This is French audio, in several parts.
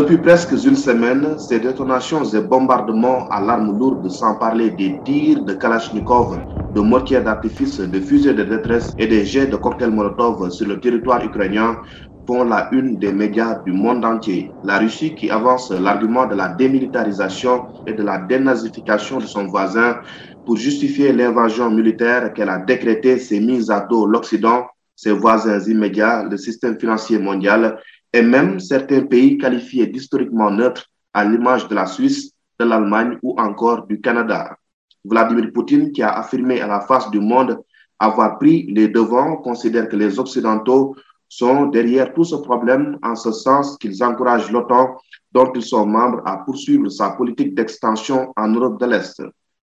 Depuis presque une semaine, ces détonations et bombardements à l'arme lourde, sans parler des tirs de Kalachnikov, de mortiers d'artifice, de fusées de détresse et des jets de cocktails Molotov sur le territoire ukrainien font la une des médias du monde entier. La Russie qui avance l'argument de la démilitarisation et de la dénazification de son voisin pour justifier l'invasion militaire qu'elle a décrétée s'est mise à dos l'Occident, ses voisins immédiats, le système financier mondial et même certains pays qualifiés d'historiquement neutres à l'image de la Suisse, de l'Allemagne ou encore du Canada. Vladimir Poutine, qui a affirmé à la face du monde avoir pris les devants, considère que les Occidentaux sont derrière tout ce problème en ce sens qu'ils encouragent l'OTAN, dont ils sont membres, à poursuivre sa politique d'extension en Europe de l'Est.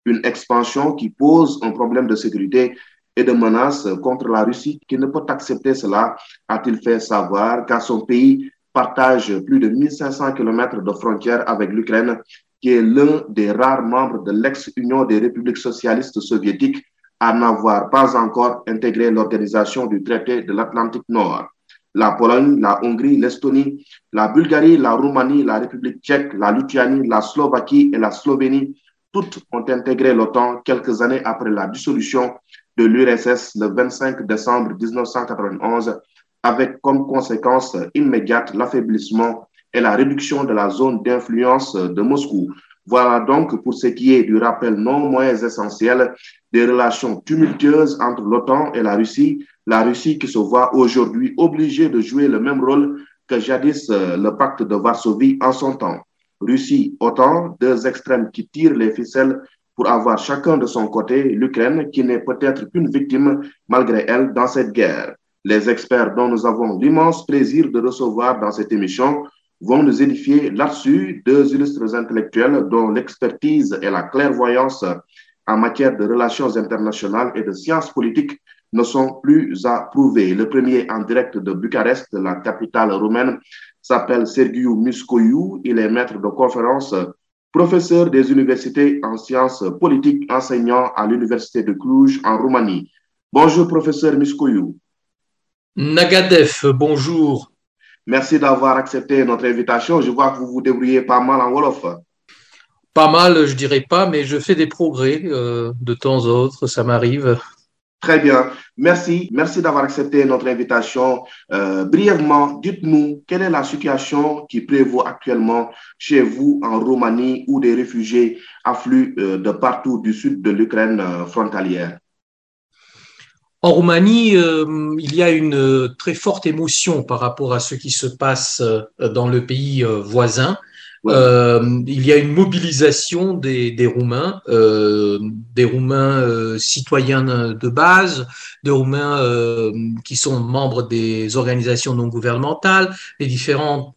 Une expansion qui pose un problème de sécurité et de menaces contre la Russie qui ne peut accepter cela, a-t-il fait savoir, car son pays partage plus de 1500 km de frontières avec l'Ukraine, qui est l'un des rares membres de l'ex-Union des républiques socialistes soviétiques à n'avoir pas encore intégré l'organisation du traité de l'Atlantique Nord? La Pologne, la Hongrie, l'Estonie, la Bulgarie, la Roumanie, la République tchèque, la Lituanie, la Slovaquie et la Slovénie, toutes ont intégré l'OTAN quelques années après la dissolution de l'URSS le 25 décembre 1991, avec comme conséquence immédiate l'affaiblissement et la réduction de la zone d'influence de Moscou. Voilà donc pour ce qui est du rappel non moins essentiel des relations tumultueuses entre l'OTAN et la Russie, la Russie qui se voit aujourd'hui obligée de jouer le même rôle que jadis le pacte de Varsovie en son temps. Russie, OTAN, deux extrêmes qui tirent les ficelles pour avoir chacun de son côté l'Ukraine qui n'est peut-être qu'une victime malgré elle dans cette guerre. Les experts dont nous avons l'immense plaisir de recevoir dans cette émission vont nous édifier là-dessus deux illustres intellectuels dont l'expertise et la clairvoyance en matière de relations internationales et de sciences politiques ne sont plus à prouver. Le premier en direct de Bucarest, la capitale roumaine, s'appelle Sergiu Muscoiu. Il est maître de conférence professeur des universités en sciences politiques, enseignant à l'université de Cluj en Roumanie. Bonjour, professeur Miskoyou. Nagadev, bonjour. Merci d'avoir accepté notre invitation. Je vois que vous vous débrouillez pas mal en Wolof. Pas mal, je dirais pas, mais je fais des progrès euh, de temps en autre, ça m'arrive. Très bien. Merci. Merci d'avoir accepté notre invitation. Euh, brièvement, dites-nous quelle est la situation qui prévaut actuellement chez vous en Roumanie où des réfugiés affluent euh, de partout du sud de l'Ukraine euh, frontalière? En Roumanie, il y a une très forte émotion par rapport à ce qui se passe dans le pays voisin. Euh, il y a une mobilisation des, des Roumains, euh, des Roumains euh, citoyens de base, des Roumains euh, qui sont membres des organisations non gouvernementales, des différentes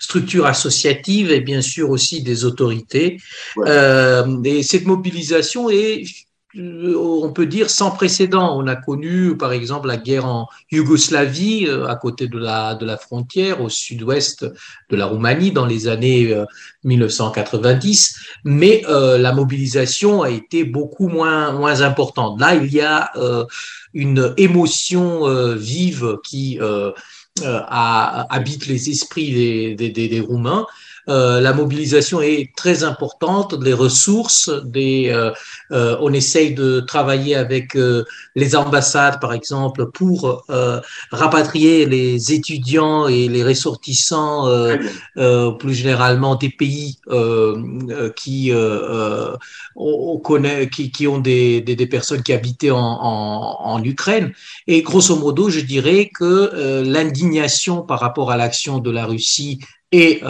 structures associatives et bien sûr aussi des autorités. et cette mobilisation est on peut dire sans précédent. On a connu, par exemple, la guerre en Yougoslavie, euh, à côté de la, de la frontière, au sud-ouest de la Roumanie, dans les années 1990, euh, mais euh, la mobilisation a été beaucoup moins, moins importante. Là, il y a une émotion vive qui habite les esprits des, des, des Roumains. Euh, la mobilisation est très importante, les ressources, des, euh, euh, on essaye de travailler avec les ambassades, par exemple, pour rapatrier les étudiants et les ressortissants, plus généralement des pays qui, on, connaît, qui, qui ont des, des, des, personnes qui habitaient en, en, en, Ukraine. Et grosso modo, je dirais que l'indignation par rapport à l'action de la Russie est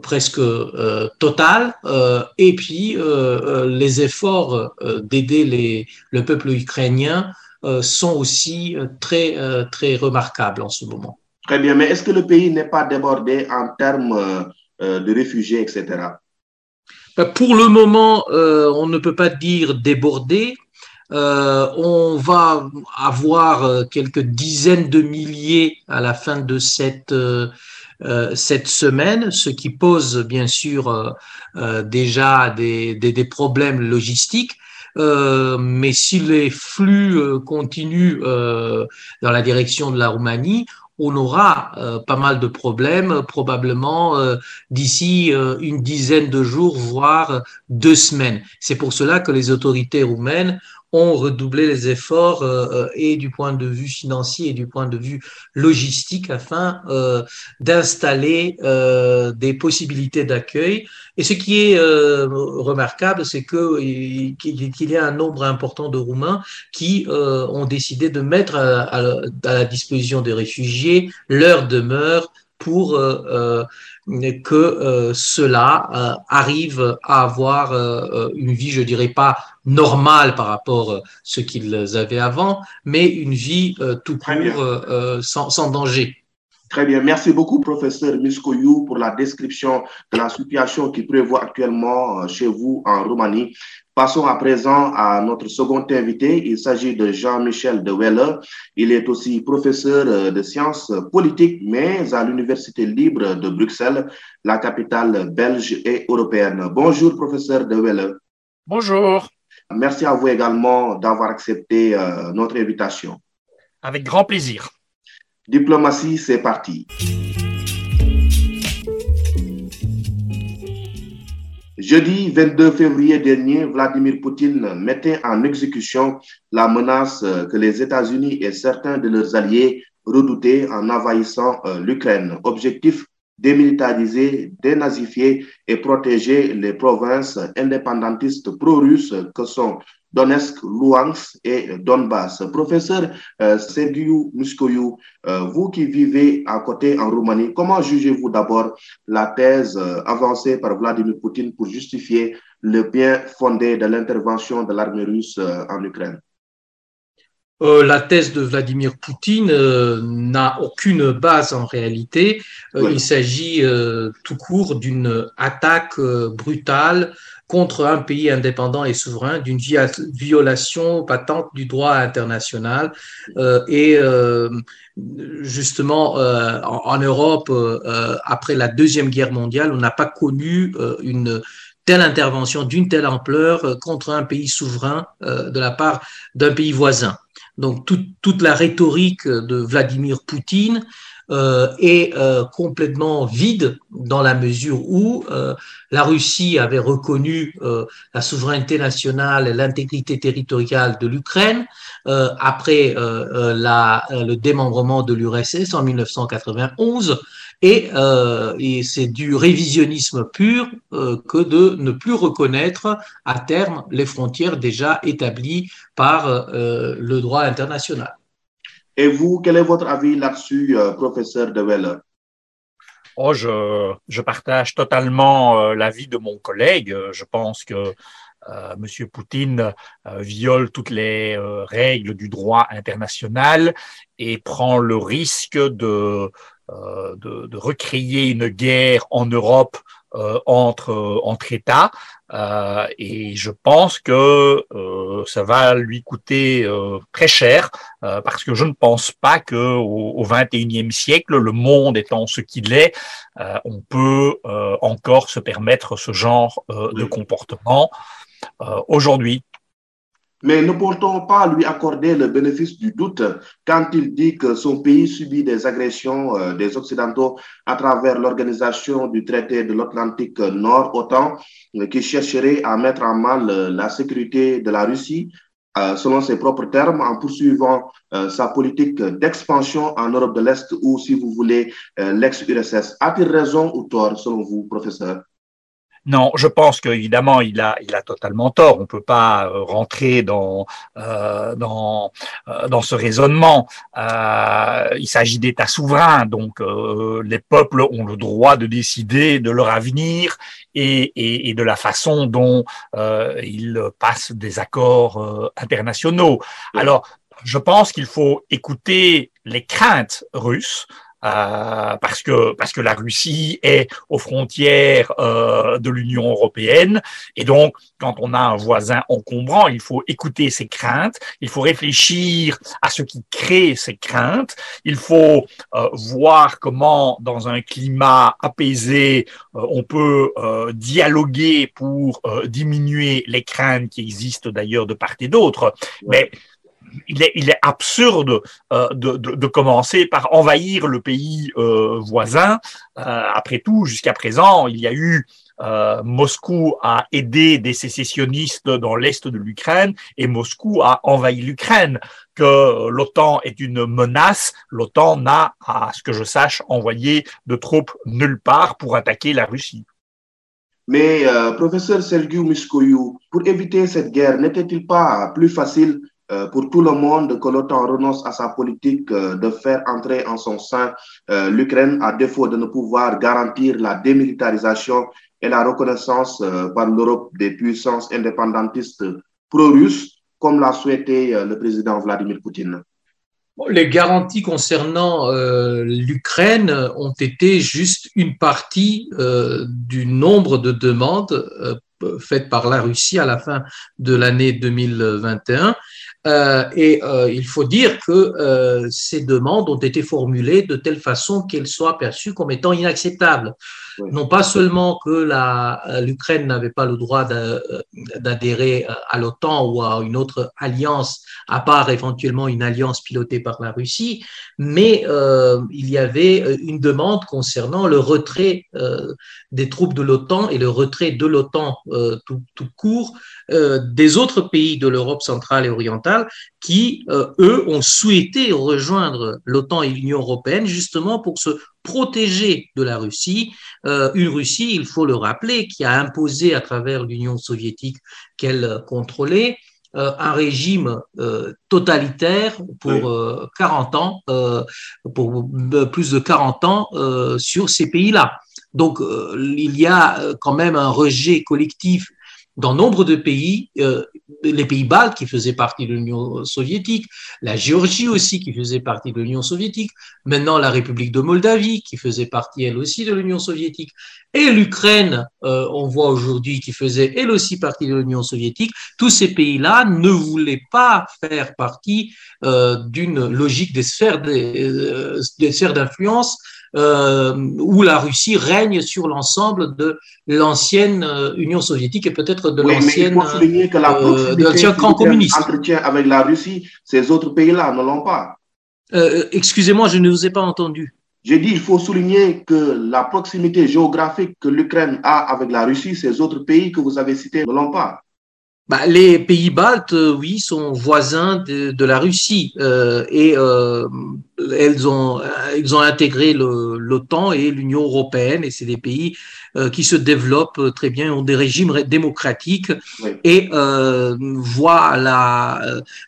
presque euh, total euh, et puis euh, les efforts d'aider les, le peuple ukrainien sont aussi très, très remarquables en ce moment. Très bien, mais est-ce que le pays n'est pas débordé en termes de réfugiés, etc. Ben, pour le moment, on ne peut pas dire débordé. on va avoir quelques dizaines de milliers à la fin de cette euh, cette semaine, ce qui pose bien sûr euh, euh, déjà des, des, problèmes logistiques. mais si les flux continuent dans la direction de la Roumanie, on aura pas mal de problèmes, probablement d'ici une dizaine de jours, voire deux semaines. C'est pour cela que les autorités roumaines ont redoublé les efforts euh, euh, et du point de vue financier et du point de vue logistique afin euh, d'installer des possibilités d'accueil. Et ce qui est remarquable, c'est qu'il y a un nombre important de Roumains qui ont décidé de mettre à, la disposition des réfugiés leur demeure pour que euh, cela euh, arrive à avoir euh, une vie, je dirais pas normale par rapport à ce qu'ils avaient avant, mais une vie tout court sans, sans danger. Très bien. Merci beaucoup, professeur Miskoyou, pour la description de la situation qui prévoit actuellement chez vous en Roumanie. Passons à présent à notre second invité. Il s'agit de Jean-Michel de Weller. Il est aussi professeur euh, de sciences politiques, mais à l'Université libre de Bruxelles, la capitale belge et européenne. Bonjour, professeur de Weller. Bonjour. Merci à vous également d'avoir accepté euh, notre invitation. Avec grand plaisir. Diplomatie, c'est parti. Jeudi 22 février dernier, Vladimir Poutine mettait en exécution la menace que les États-Unis et certains de leurs alliés redoutaient en envahissant euh, l'Ukraine. Objectif démilitariser, dénazifier et protéger les provinces indépendantistes pro-russes que sont Donetsk, Luhansk et Donbass. Professeur euh, Sergiu Muskoyou, euh, vous qui vivez à côté en Roumanie, comment jugez-vous d'abord la thèse euh, avancée par Vladimir Poutine pour justifier le bien fondé de l'intervention de l'armée russe euh, en Ukraine? Euh, la thèse de Vladimir Poutine euh, n'a aucune base en réalité. Euh, il s'agit tout court d'une attaque brutale contre un pays indépendant et souverain, d'une violation patente du droit international. et justement, en, en, Europe, après la Deuxième Guerre mondiale, on n'a pas connu une telle intervention d'une telle ampleur contre un pays souverain de la part d'un pays voisin. Donc toute la rhétorique de Vladimir Poutine euh, est euh, complètement vide dans la mesure où euh, la Russie avait reconnu la souveraineté nationale et l'intégrité territoriale de l'Ukraine après le démembrement de l'URSS en 1991 euh, et, c'est du révisionnisme pur euh, que de ne plus reconnaître à terme les frontières déjà établies par euh, le droit international. Et vous, quel est votre avis là-dessus, professeur De Weller? Oh, je, je, partage totalement l'avis de mon collègue. Je pense que euh, Monsieur Poutine viole toutes les règles du droit international et prend le risque de euh, de, de, recréer une guerre en Europe euh, entre, entre États. Euh, et je pense que euh, ça va lui coûter euh, très cher parce que je ne pense pas que au, au 21e siècle, le monde étant ce qu'il est, on peut encore se permettre ce genre de comportement. Aujourd'hui, mais ne peut-on pas lui accorder le bénéfice du doute quand il dit que son pays subit des agressions euh, des Occidentaux à travers l'organisation du traité de l'Atlantique Nord, OTAN, euh, qui chercherait à mettre en mal euh, la sécurité de la Russie, selon ses propres termes, en poursuivant sa politique d'expansion en Europe de l'Est ou, si vous voulez, l'ex-URSS. A-t-il raison ou tort, selon vous, professeur? Non, je pense qu'évidemment, il a, il a totalement tort. On ne peut pas euh, rentrer dans, euh, dans, euh, dans ce raisonnement. Euh, il s'agit d'États souverains, donc les peuples ont le droit de décider de leur avenir et, et, et de la façon dont ils passent des accords internationaux. Alors, je pense qu'il faut écouter les craintes russes euh, parce que parce que la Russie est aux frontières euh, de l'Union européenne. Et donc quand on a un voisin encombrant, il faut écouter ses craintes, il faut réfléchir à ce qui crée ces craintes, il faut euh, voir comment dans un climat apaisé on peut dialoguer pour diminuer les craintes qui existent d'ailleurs de part et d'autre, mais il, est, absurde euh, de, commencer par envahir le pays euh, voisin. Euh, après tout, jusqu'à présent, il y a eu Moscou a aidé des sécessionnistes dans l'est de l'Ukraine et Moscou a envahi l'Ukraine. Que l'OTAN est une menace, l'OTAN n'a, à ce que je sache, envoyé de troupes nulle part pour attaquer la Russie. Mais professeur Sergei Muskoyou, pour éviter cette guerre, n'était-il pas plus facile pour tout le monde que l'OTAN renonce à sa politique euh, de faire entrer en son sein euh, l'Ukraine à défaut de ne pouvoir garantir la démilitarisation et la reconnaissance euh, par l'Europe des puissances indépendantistes pro-russes, comme l'a souhaité euh, le président Vladimir Poutine. Les garanties concernant euh, l'Ukraine ont été juste une partie euh, du nombre de demandes euh, faites par la Russie à la fin de l'année 2021. et il faut dire que ces demandes ont été formulées de telle façon qu'elles soient perçues comme étant inacceptables. Non pas seulement que l'Ukraine n'avait pas le droit d'adhérer à l'OTAN ou à une autre alliance, à part éventuellement une alliance pilotée par la Russie, mais euh, il y avait une demande concernant le retrait euh, des troupes de l'OTAN et le retrait de l'OTAN euh, tout, court des autres pays de l'Europe centrale et orientale qui, eux, ont souhaité rejoindre l'OTAN et l'Union européenne justement pour se protéger de la Russie, euh, une Russie, il faut le rappeler, qui a imposé à travers l'Union soviétique qu'elle contrôlait euh, un régime euh, totalitaire pour 40 ans, pour plus de 40 ans sur ces pays-là. Donc il y a quand même un rejet collectif dans nombre de pays, euh, les pays baltes qui faisaient partie de l'Union soviétique, la Géorgie aussi qui faisait partie de l'Union soviétique, maintenant la République de Moldavie qui faisait partie elle aussi de l'Union soviétique, et l'Ukraine, euh, on voit aujourd'hui, qui faisait elle aussi partie de l'Union soviétique, tous ces pays-là ne voulaient pas faire partie euh, d'une logique des sphères d'influence euh, où la Russie règne sur l'ensemble de l'ancienne euh, Union soviétique et peut-être de oui, l'ancienne euh, l'ancien camp communiste. Entretien avec la Russie, ces autres pays-là ne l'ont pas. Euh, Excusez-moi, je ne vous ai pas entendu. J'ai dit, il faut souligner que la proximité géographique que l'Ukraine a avec la Russie, ces autres pays que vous avez cités ne l'ont pas. Bah, les pays baltes, oui, sont voisins de, de la Russie euh, et euh, elles ont, ils ont intégré l'OTAN et l'Union européenne et c'est des pays euh, qui se développent très bien, ont des régimes démocratiques oui. et euh, voient la,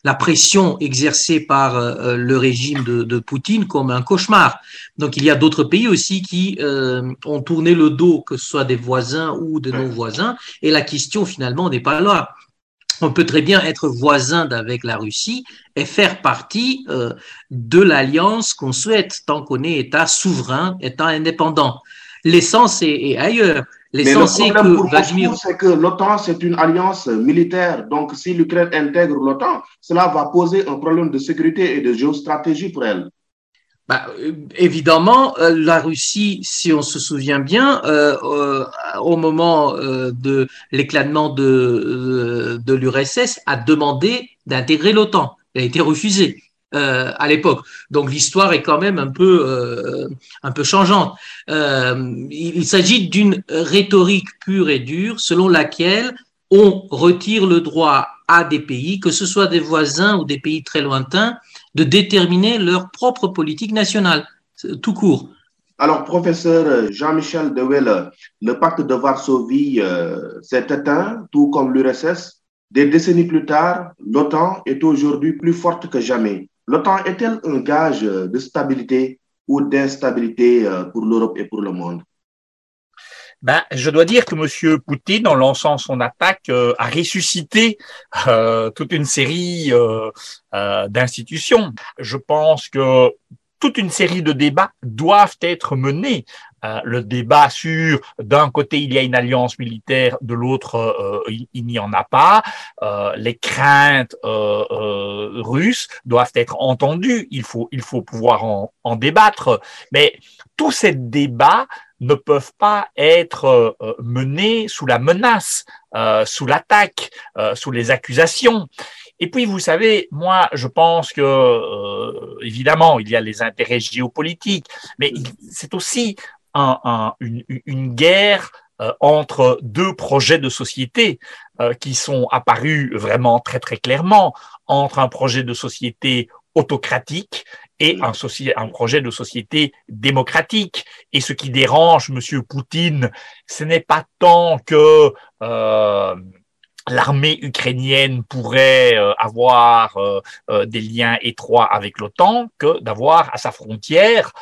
la pression exercée par euh, le régime de, de, Poutine comme un cauchemar. Donc il y a d'autres pays aussi qui ont tourné le dos, que ce soit des voisins ou de nos voisins, et la question finalement n'est pas là on peut très bien être voisin d'avec la Russie et faire partie euh, de l'alliance qu'on souhaite tant qu'on est État souverain, État indépendant. L'essence est, est, ailleurs. L'essence est que Vladimir... c'est que l'OTAN c'est une alliance militaire. Donc si l'Ukraine intègre l'OTAN, cela va poser un problème de sécurité et de géostratégie pour elle. Bah, évidemment, euh, la Russie, si on se souvient bien, euh, euh, au moment euh, de l'éclatement de, euh, de l'URSS, a demandé d'intégrer l'OTAN. Elle a été refusée à l'époque. Donc l'histoire est quand même un peu, un peu changeante. il, il s'agit d'une rhétorique pure et dure selon laquelle on retire le droit à des pays, que ce soit des voisins ou des pays très lointains, de déterminer leur propre politique nationale, tout court. Alors, professeur Jean-Michel Dewelle, le pacte de Varsovie euh, s'est éteint, tout comme l'URSS. Des décennies plus tard, l'OTAN est aujourd'hui plus forte que jamais. L'OTAN est-elle un gage de stabilité ou d'instabilité euh, pour l'Europe et pour le monde? Ben, je dois dire que M. Poutine, en lançant son attaque, euh, a ressuscité euh, toute une série euh, euh, d'institutions. Je pense que toute une série de débats doivent être menés. Euh, le débat sur d'un côté il y a une alliance militaire, de l'autre euh, il, il n'y en a pas. les craintes russes doivent être entendues. Il faut il faut pouvoir en, en débattre. Mais tous ces débats ne peuvent pas être euh, menés sous la menace, euh, sous l'attaque, euh, sous les accusations. Et puis, vous savez, moi, je pense que, évidemment, il y a les intérêts géopolitiques, mais c'est aussi un, un, une, une, guerre entre deux projets de société qui sont apparus vraiment très, très clairement, entre un projet de société autocratique et un, projet de société démocratique. Et ce qui dérange Monsieur Poutine, ce n'est pas tant que euh, l'armée ukrainienne pourrait euh, avoir euh, des liens étroits avec l'OTAN que d'avoir à sa frontière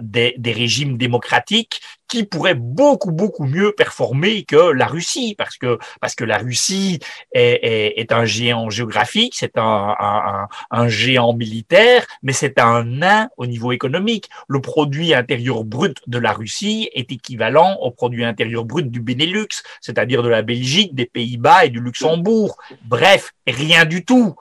des, des, régimes démocratiques qui pourraient beaucoup beaucoup mieux performer que la Russie parce que parce que la Russie est, est, est un géant géographique, c'est un, un, un, géant militaire, mais c'est un nain au niveau économique. Le produit intérieur brut de la Russie est équivalent au produit intérieur brut du Benelux, c'est-à-dire de la Belgique, des Pays-Bas et du Luxembourg. Bref, rien du tout.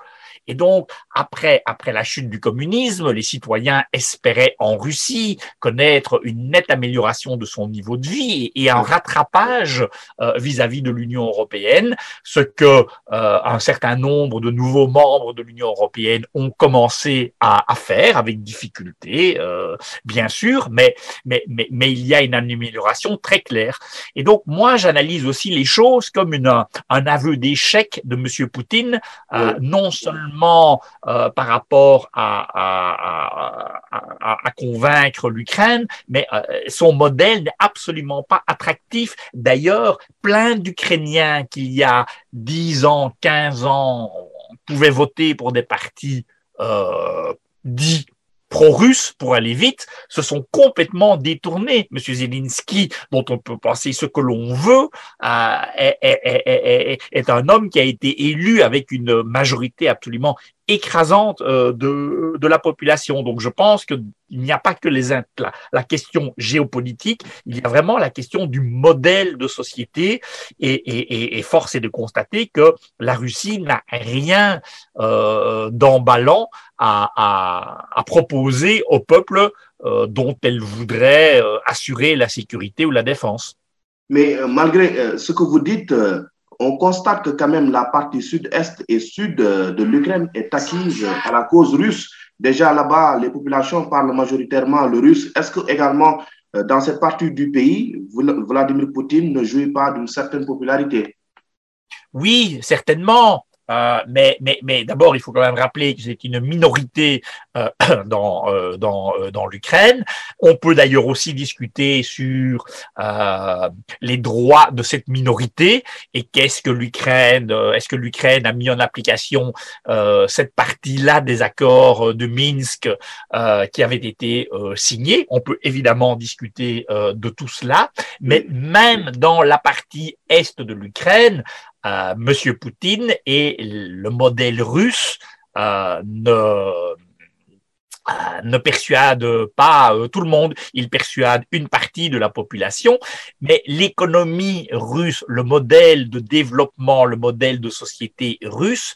Et donc, après, après la chute du communisme, les citoyens espéraient en Russie connaître une nette amélioration de son niveau de vie et un rattrapage euh, vis-à-vis de l'Union européenne, ce que euh, un certain nombre de nouveaux membres de l'Union européenne ont commencé à, à faire avec difficulté, euh, bien sûr, mais, mais, mais, mais il y a une amélioration très claire. Et donc, moi, j'analyse aussi les choses comme une, un aveu d'échec de Monsieur Poutine, euh, non seulement euh, par rapport à, convaincre l'Ukraine, mais euh, son modèle n'est absolument pas attractif. D'ailleurs, plein d'Ukrainiens qui il y a 10 ans, 15 ans pouvaient voter pour des partis euh, dits pro-russes, pour aller vite, se sont complètement détournés. Monsieur Zelensky, dont on peut penser ce que l'on veut, est, est, un homme qui a été élu avec une majorité absolument écrasante euh, de, de la population. Donc je pense qu'il n'y a pas que les, la, question géopolitique, il y a vraiment la question du modèle de société et, et, et force est de constater que la Russie n'a rien euh, d'emballant à, à, proposer au peuple euh, dont elle voudrait euh, assurer la sécurité ou la défense. Mais malgré ce que vous dites, on constate que quand même la partie sud-est et sud de l'Ukraine est acquise à la cause russe. Déjà là-bas, les populations parlent majoritairement le russe. Est-ce que également dans cette partie du pays, Vladimir Poutine ne jouit pas d'une certaine popularité? Oui, certainement. Euh, mais mais, mais d'abord, il faut quand même rappeler que c'est une minorité euh, dans, euh, dans, euh, dans l'Ukraine. On peut d'ailleurs aussi discuter sur euh, les droits de cette minorité et qu'est-ce que l'Ukraine, est-ce que l'Ukraine a mis en application cette partie-là des accords de Minsk qui avaient été signés. On peut évidemment discuter de tout cela, mais même dans la partie est de l'Ukraine, euh, Monsieur Poutine et le modèle russe euh, ne euh, ne persuade pas tout le monde, il persuade une partie de la population, mais l'économie russe, le modèle de développement, le modèle de société russe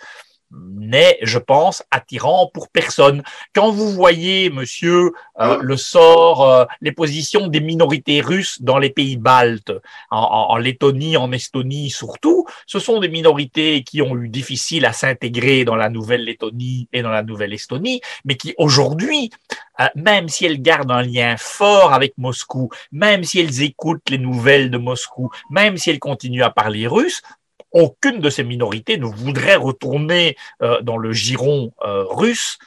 n'est, je pense, attirant pour personne. Quand vous voyez, monsieur, euh, le sort, euh, les positions des minorités russes dans les pays baltes, en, en, Lettonie, en Estonie surtout, ce sont des minorités qui ont eu difficile à s'intégrer dans la nouvelle Lettonie et dans la nouvelle Estonie, mais qui aujourd'hui, euh, même si elles gardent un lien fort avec Moscou, même si elles écoutent les nouvelles de Moscou, même si elles continuent à parler russe, aucune de ces minorités ne voudrait retourner euh, dans le giron euh, russe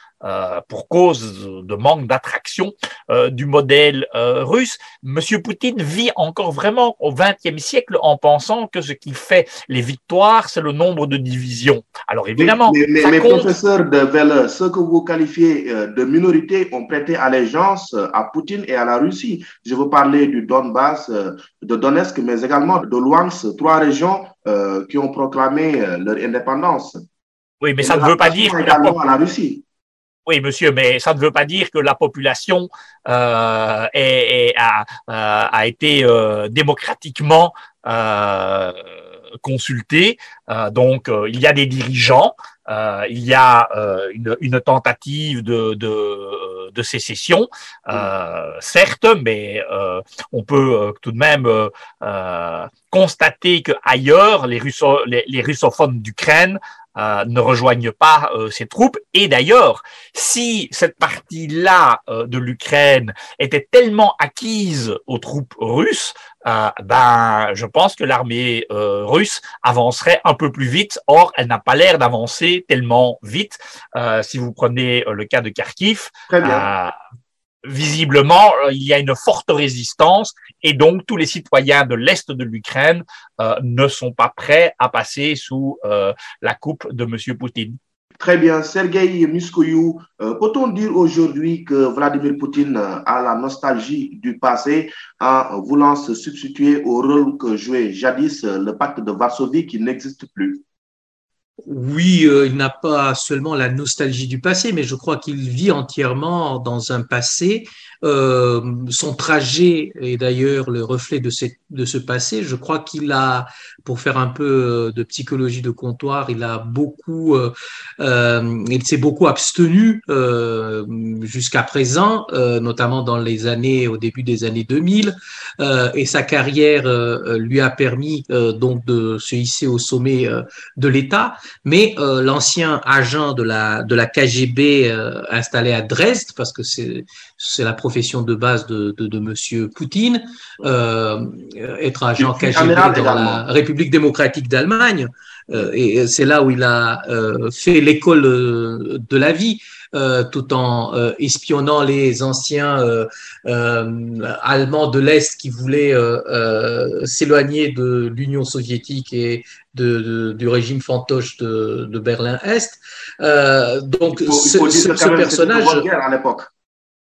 pour cause de manque d'attraction euh, du modèle euh, russe. Monsieur Poutine vit encore vraiment au XXe siècle en pensant que ce qui fait les victoires, c'est le nombre de divisions. Alors évidemment, mais, mais, mais compte... professeur de Velle, ce que vous qualifiez de minorité ont prêté allégeance à Poutine et à la Russie. Je veux parler du Donbass, de Donetsk, mais également de Luhansk, trois régions qui ont proclamé leur indépendance. Oui, mais ça ne veut pas dire que la... à la Russie. Oui, monsieur, mais ça ne veut pas dire que la population euh, euh, a, été euh, démocratiquement consultée. Donc, il y a des dirigeants, il y a une, tentative de, sécession, certes, mais on peut tout de même constater que ailleurs, les russophones d'Ukraine ne rejoignent pas ces troupes. Et d'ailleurs, si cette partie-là de l'Ukraine était tellement acquise aux troupes russes, ben, je pense que l'armée russe avancerait un peu plus vite. Or, elle n'a pas l'air d'avancer tellement vite. si vous prenez le cas de Kharkiv, visiblement, euh, il y a une forte résistance et donc tous les citoyens de l'Est de l'Ukraine euh, ne sont pas prêts à passer sous euh, la coupe de M. Poutine. Très bien. Sergei Muskoyou, peut-on dire aujourd'hui que Vladimir Poutine a la nostalgie du passé en voulant se substituer au rôle que jouait jadis le pacte de Varsovie qui n'existe plus? Oui, euh, il n'a pas seulement la nostalgie du passé, mais je crois qu'il vit entièrement dans un passé euh, son trajet est d'ailleurs le reflet de, de ce passé. Je crois qu'il a, pour faire un peu euh, de psychologie de comptoir, il a beaucoup, euh, euh il s'est beaucoup abstenu euh, jusqu'à présent, notamment dans les années, au début des années 2000, et sa carrière lui a permis donc de se hisser au sommet de l'État. Mais l'ancien agent de la de la KGB installé à Dresde, parce que c'est c'est la profession de base de, de, de Monsieur Poutine, euh, être agent KGB dans la République démocratique d'Allemagne. Euh, et c'est là où il a euh, fait l'école euh, de la vie. Euh, tout en euh, espionnant les anciens Allemands de l'Est qui voulaient s'éloigner de l'Union soviétique et de, de, du régime fantoche de, de Berlin-Est. donc, il faut, il faut ce, ce personnage. À l'époque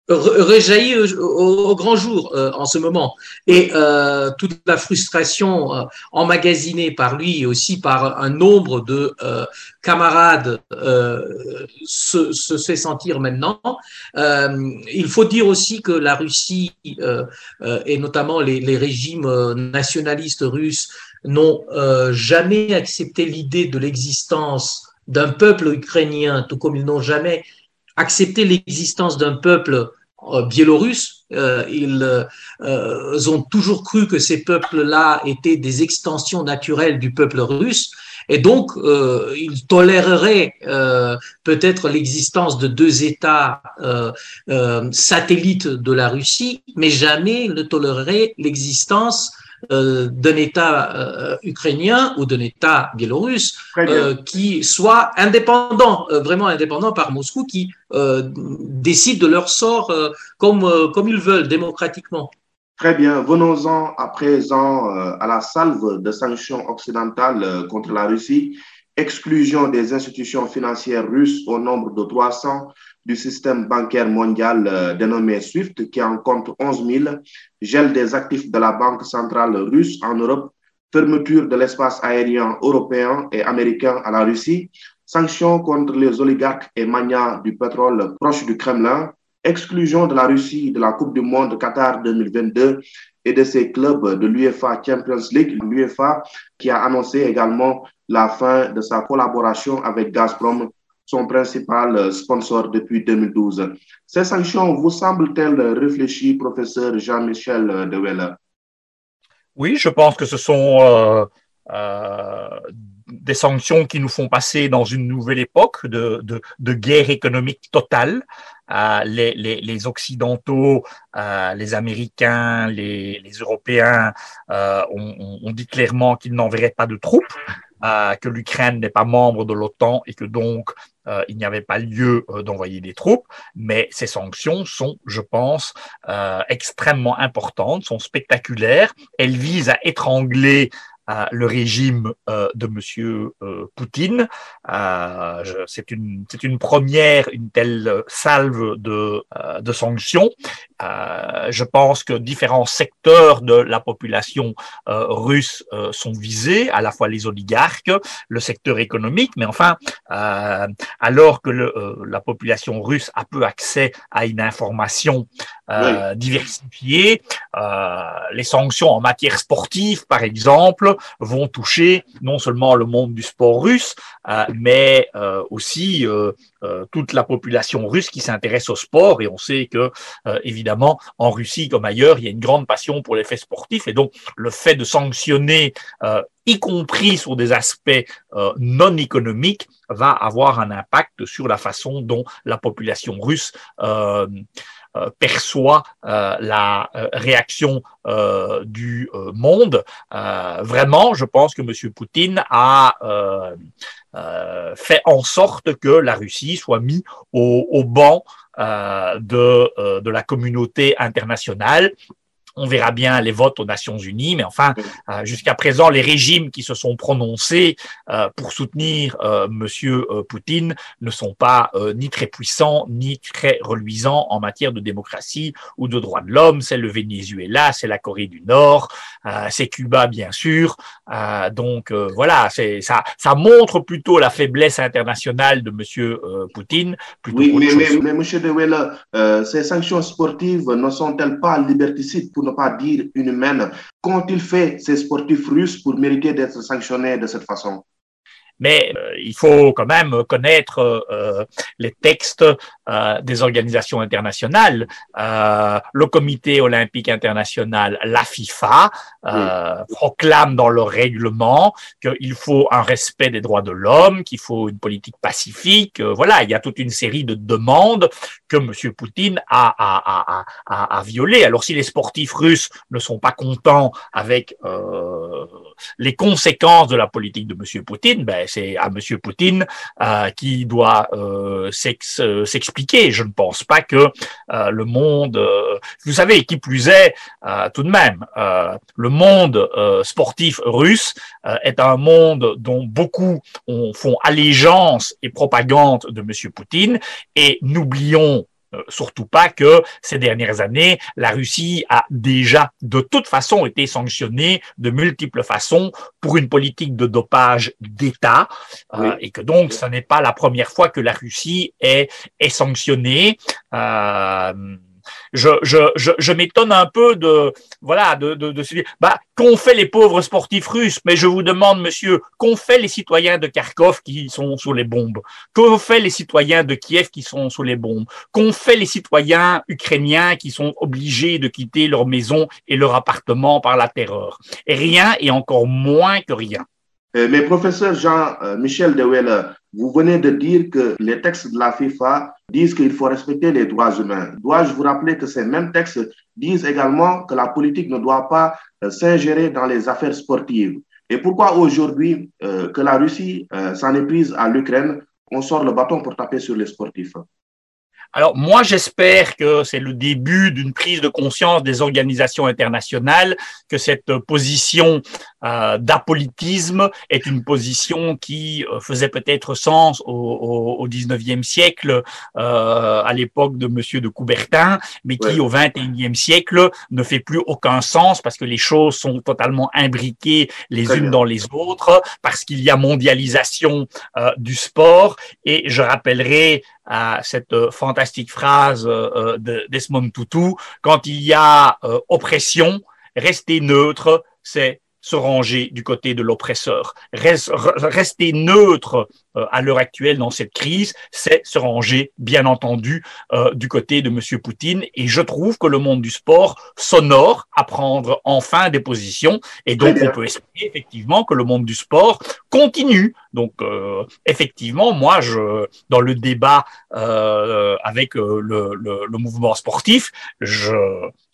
réjaillit au, grand jour euh, en ce moment. Et euh, toute la frustration euh, emmagasinée par lui et aussi par un nombre de camarades se, se, fait sentir maintenant. il faut dire aussi que la Russie et notamment les, les, régimes nationalistes russes n'ont jamais accepté l'idée de l'existence d'un peuple ukrainien, tout comme ils n'ont jamais accepter l'existence d'un peuple euh, biélorusse. Euh, ils euh, ont toujours cru que ces peuples-là étaient des extensions naturelles du peuple russe. Et donc, ils toléreraient peut-être l'existence de deux États satellites de la Russie, mais jamais ne toléreraient l'existence euh, d'un État euh, ukrainien ou d'un État biélorusse euh, qui soit indépendant, vraiment indépendant par Moscou, qui décide de leur sort comme, comme ils veulent, démocratiquement. Très bien. Venons-en à présent à la salve de sanctions occidentales contre la Russie, exclusion des institutions financières russes au nombre de 300 du système bancaire mondial euh, dénommé SWIFT, qui en compte 11 000, gel des actifs de la Banque centrale russe en Europe, fermeture de l'espace aérien européen et américain à la Russie, sanctions contre les oligarques et magnats du pétrole proche du Kremlin, exclusion de la Russie de la Coupe du Monde Qatar 2022 et de ses clubs de l'UEFA Champions League, l'UEFA qui a annoncé également la fin de sa collaboration avec Gazprom son principal euh, sponsor depuis 2012. Ces sanctions vous semblent-elles réfléchies, professeur Jean-Michel euh, Deweller Oui, je pense que ce sont euh, euh, des sanctions qui nous font passer dans une nouvelle époque de, guerre économique totale. Euh, les, Occidentaux, euh, les Américains, les, Européens ont, ont, dit clairement qu'ils n'enverraient pas de troupes euh, que l'Ukraine n'est pas membre de l'OTAN et que donc euh, il n'y avait pas lieu euh, d'envoyer des troupes, mais ces sanctions sont, je pense, extrêmement importantes, sont spectaculaires. Elles visent à étrangler le régime euh, de Monsieur euh, Poutine. Euh, c'est une première une telle salve de sanctions. Je pense que différents secteurs de la population russe sont visés, à la fois les oligarques, le secteur économique, mais enfin, alors que le, la population russe a peu accès à une information oui. diversifiée, les sanctions en matière sportive, par exemple, vont toucher non seulement le monde du sport russe, euh, mais euh, aussi euh, toute la population russe qui s'intéresse au sport et on sait que évidemment en Russie comme ailleurs il y a une grande passion pour les faits sportifs et donc le fait de sanctionner y compris sur des aspects non économiques, va avoir un impact sur la façon dont la population russe euh, euh, perçoit euh, la réaction du monde. vraiment, je pense que M. Poutine a fait en sorte que la Russie soit mise au, au banc de, de la communauté internationale on verra bien les votes aux Nations Unies, mais enfin, euh, jusqu'à présent, les régimes qui se sont prononcés euh, pour soutenir euh, Monsieur Poutine ne sont pas ni très puissants ni très reluisants en matière de démocratie ou de droits de l'homme. C'est le Venezuela, c'est la Corée du Nord, c'est Cuba bien sûr. donc voilà, c'est ça, ça montre plutôt la faiblesse internationale de Monsieur Poutine. oui, mais, mais, mais, Monsieur De ces sanctions sportives ne sont-elles pas liberticides pour ne pas dire inhumaine. Qu'ont-ils fait ces sportifs russes pour mériter d'être sanctionnés de cette façon mais euh, il faut quand même connaître euh, les textes euh, des organisations internationales. le Comité olympique international, la FIFA, proclame dans leur règlement qu'il faut un respect des droits de l'homme, qu'il faut une politique pacifique. voilà, il y a toute une série de demandes que M. Poutine a, a, a, a, violées. Alors si les sportifs russes ne sont pas contents avec les conséquences de la politique de M. Poutine, ben, c'est à M. Poutine euh, qui doit euh, euh, s'expliquer. Je ne pense pas que le monde, vous savez, qui plus est, tout de même, le monde sportif russe est un monde dont beaucoup font allégeance et propagande de M. Poutine. Et n'oublions euh, surtout pas que ces dernières années, la Russie a déjà de toute façon été sanctionnée de multiples façons pour une politique de dopage d'État euh, et que donc ce n'est pas la première fois que la Russie est, est sanctionnée. Euh, je, je, je, je m'étonne un peu de voilà de, de, de se dire bah qu'ont fait les pauvres sportifs russes? Mais je vous demande monsieur qu'ont fait les citoyens de Kharkov qui sont sous les bombes? Qu'ont fait les citoyens de Kiev qui sont sous les bombes? Qu'ont fait les citoyens ukrainiens qui sont obligés de quitter leur maison et leur appartement par la terreur? Rien et encore moins que rien mais professeur Jean-Michel euh, Weller, vous venez de dire que les textes de la FIFA disent qu'il faut respecter les droits humains. Dois-je vous rappeler que ces mêmes textes disent également que la politique ne doit pas euh, s'ingérer dans les affaires sportives? Et pourquoi aujourd'hui que la Russie s'en est prise à l'Ukraine, on sort le bâton pour taper sur les sportifs? Alors moi, j'espère que c'est le début d'une prise de conscience des organisations internationales, que cette position euh, d'apolitisme est une position qui euh, faisait peut-être sens au, au, au 19e siècle, euh, à l'époque de Monsieur de Coubertin, mais qui au 21e siècle ne fait plus aucun sens parce que les choses sont totalement imbriquées les unes dans les autres, parce qu'il y a mondialisation euh, du sport. Et je rappellerai à cette fantastique phrase de Desmond Tutu, quand il y a oppression, rester neutre, c'est se ranger du côté de l'oppresseur. Rester neutre à l'heure actuelle dans cette crise, c'est se ranger, bien entendu, euh, du côté de M. Poutine. Et je trouve que le monde du sport s'honore à prendre enfin des positions. Et donc, on peut espérer effectivement que le monde du sport continue. Donc, euh, effectivement, moi, je, dans le débat avec le, le, le, mouvement sportif, je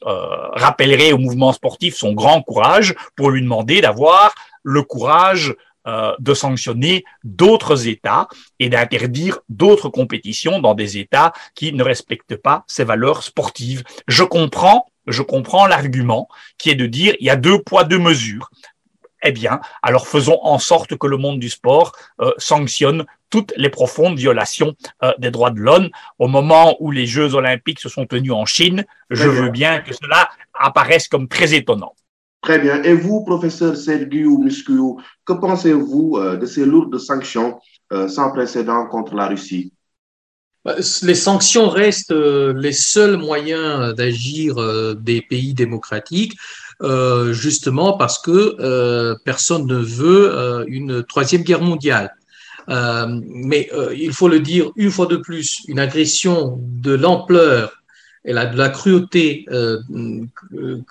rappellerai au mouvement sportif son grand courage pour lui demander d'avoir le courage euh, de sanctionner d'autres États et d'interdire d'autres compétitions dans des États qui ne respectent pas ces valeurs sportives. Je comprends, je comprends l'argument qui est de dire il y a deux poids deux mesures. Eh bien, alors faisons en sorte que le monde du sport euh, sanctionne toutes les profondes violations euh, des droits de l'homme. Au moment où les Jeux olympiques se sont tenus en Chine, je veux bien que cela apparaisse comme très étonnant. Très bien. Et vous, professeur Sergiu Muscu, que pensez-vous euh, de ces lourdes sanctions euh, sans précédent contre la Russie? Bah, les sanctions restent euh, les seuls moyens d'agir des pays démocratiques, justement parce que personne ne veut une troisième guerre mondiale. mais il faut le dire une fois de plus, une agression de l'ampleur et la, la cruauté euh,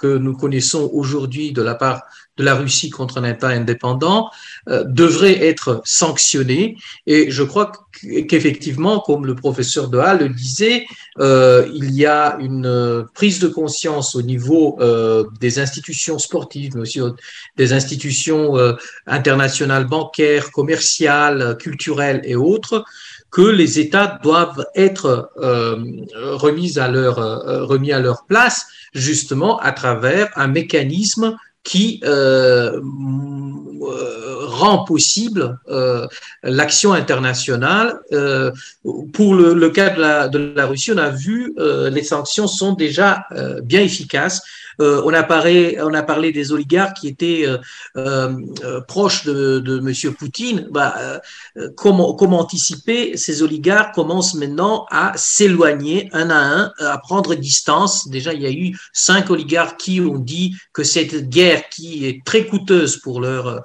que nous connaissons aujourd'hui de la part de la Russie contre un État indépendant euh, devrait être sanctionnée. Et je crois qu'effectivement, comme le professeur de Halle le disait, euh, il y a une prise de conscience au niveau euh, des institutions sportives, mais aussi des institutions euh, internationales bancaires, commerciales, culturelles et autres, que les États doivent être euh, remis, à leur, euh, remis à leur place, justement à travers un mécanisme qui euh, rend possible euh, l'action internationale. Euh, pour le, le, cas de la, de la Russie, on a vu les sanctions sont déjà bien efficaces. Euh, on, a parlé, des oligarques qui étaient euh, euh, proches de, de M. Poutine. Bah, comment, anticiper Ces oligarques commencent maintenant à s'éloigner un à un, à prendre distance? Déjà, il y a eu cinq oligarques qui ont dit que cette guerre, qui est très coûteuse pour leur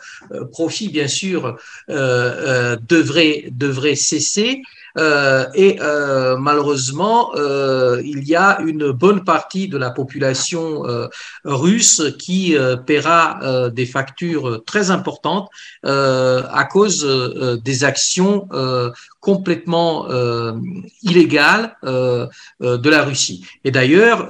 profit, bien sûr, devrait cesser. Euh, et euh, malheureusement, euh, il y a une bonne partie de la population russe qui paiera des factures très importantes à cause des actions complètement illégales de la Russie. Et d'ailleurs,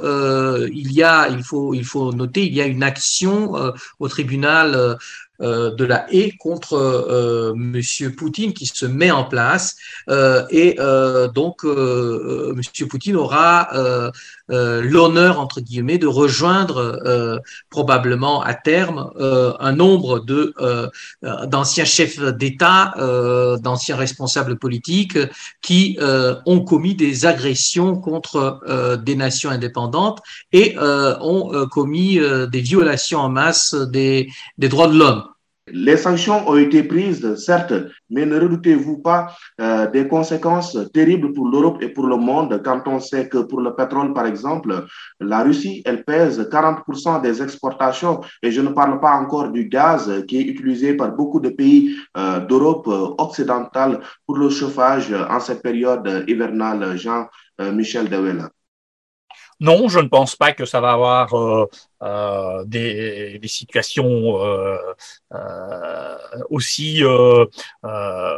il y a, il faut, il faut noter, il y a une action au tribunal euh, de la haie contre euh, Monsieur Poutine qui se met en place euh, et donc Monsieur Poutine aura l'honneur entre guillemets de rejoindre probablement à terme un nombre de d'anciens chefs d'État, d'anciens responsables politiques qui ont commis des agressions contre des nations indépendantes et ont commis des violations en masse des, des droits de l'homme. Les sanctions ont été prises, certes, mais ne redoutez-vous pas euh, des conséquences terribles pour l'Europe et pour le monde quand on sait que pour le pétrole, par exemple, la Russie, elle pèse 40% des exportations et je ne parle pas encore du gaz qui est utilisé par beaucoup de pays euh, d'Europe occidentale pour le chauffage en cette période hivernale, Jean-Michel Dewelle. Non, je ne pense pas que ça va avoir euh, euh, des, des, situations euh, euh aussi euh,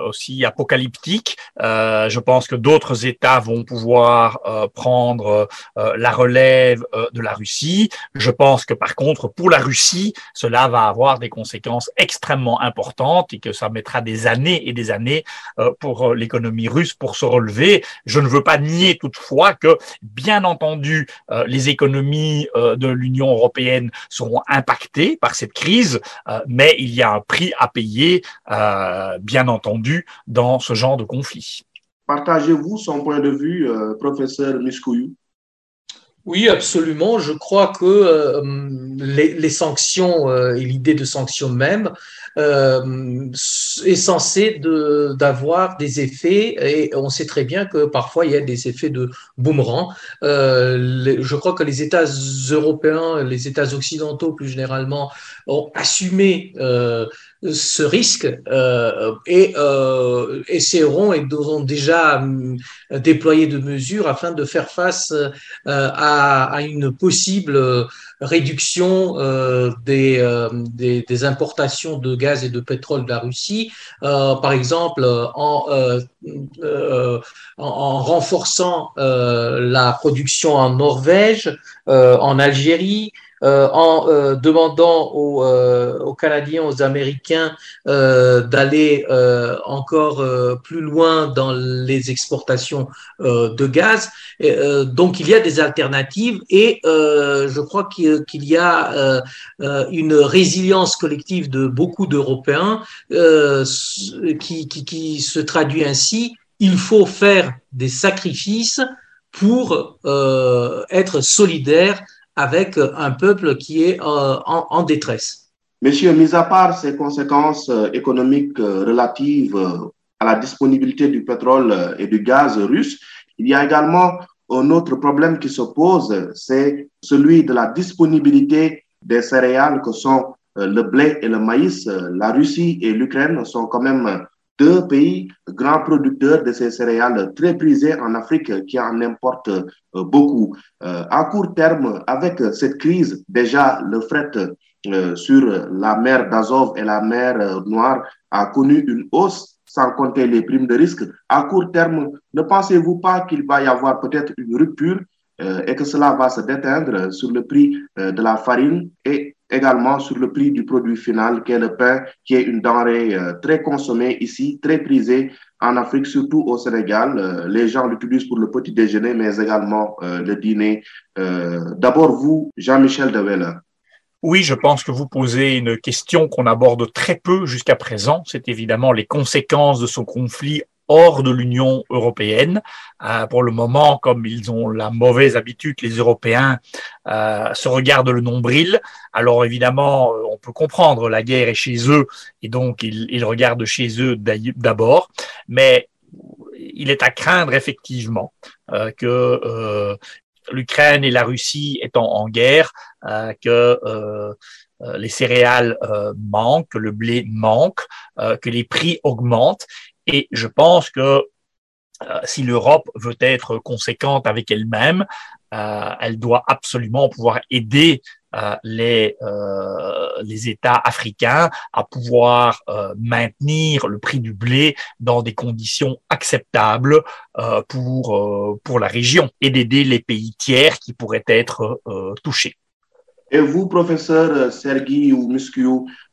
aussi apocalyptiques. je pense que d'autres États vont pouvoir prendre la relève de la Russie. Je pense que par contre, pour la Russie, cela va avoir des conséquences extrêmement importantes et que ça mettra des années et des années pour l'économie russe pour se relever. Je ne veux pas nier toutefois que, bien entendu, les économies de l'Union européenne européennes seront impactées par cette crise, euh, mais il y a un prix à payer, euh, bien entendu, dans ce genre de conflit. Partagez-vous son point de vue, euh, professeur Miskouyu oui, absolument. Je crois que les, les, sanctions et l'idée de sanctions même euh, est censé d'avoir des effets et on sait très bien que parfois il y a des effets de boomerang. Euh, je crois que les États européens, les États occidentaux plus généralement, ont assumé euh, ce risque euh, et euh, essaieront et ont déjà euh, déployé de mesures afin de faire face euh, à, à, une possible réduction euh, des, des, des, importations de gaz et de pétrole de la Russie, par exemple en, en renforçant la production en Norvège, en Algérie, euh, en euh, demandant aux, euh, aux, Canadiens, aux Américains d'aller encore plus loin dans les exportations de gaz. Donc il y a des alternatives et je crois qu'il y a une résilience collective de beaucoup d'Européens qui, qui, qui se traduit ainsi. Il faut faire des sacrifices pour euh, être solidaire avec un peuple qui est euh, en, détresse. Monsieur, mis à part ces conséquences euh, économiques euh, relatives à la disponibilité du pétrole et du gaz russe, il y a également un autre problème qui se pose, c'est celui de la disponibilité des céréales que sont le blé et le maïs. La Russie et l'Ukraine sont quand même deux pays grands producteurs de ces céréales très prisés en Afrique qui en importent euh, beaucoup. Euh, à court terme, avec cette crise, déjà le fret euh, sur la mer d'Azov et la mer Noire a connu une hausse sans compter les primes de risque. À court terme, ne pensez-vous pas qu'il va y avoir peut-être une rupture et que cela va se déteindre sur le prix de la farine et également sur le prix du produit final, qui est le pain, qui est une denrée euh, très consommée ici, très prisée en Afrique, surtout au Sénégal. Euh, les gens l'utilisent pour le petit déjeuner, mais également euh, le dîner. D'abord, vous, Jean-Michel Deweller. Oui, je pense que vous posez une question qu'on aborde très peu jusqu'à présent. C'est évidemment les conséquences de ce conflit hors de l'Union européenne. Euh, pour le moment, comme ils ont la mauvaise habitude, les Européens euh, se regardent le nombril. Alors évidemment, euh, on peut comprendre, la guerre est chez eux et donc ils, ils regardent chez eux d'abord. Mais il est à craindre effectivement euh, que euh, l'Ukraine et la Russie étant en guerre, que les céréales manquent, que le blé manque, que les prix augmentent et je pense que euh, si l'Europe veut être conséquente avec elle-même, euh, elle doit absolument pouvoir aider euh, les, États africains à pouvoir maintenir le prix du blé dans des conditions acceptables pour, pour la région et d'aider les pays tiers qui pourraient être touchés. Et vous, professeur Sergi ou Muscu,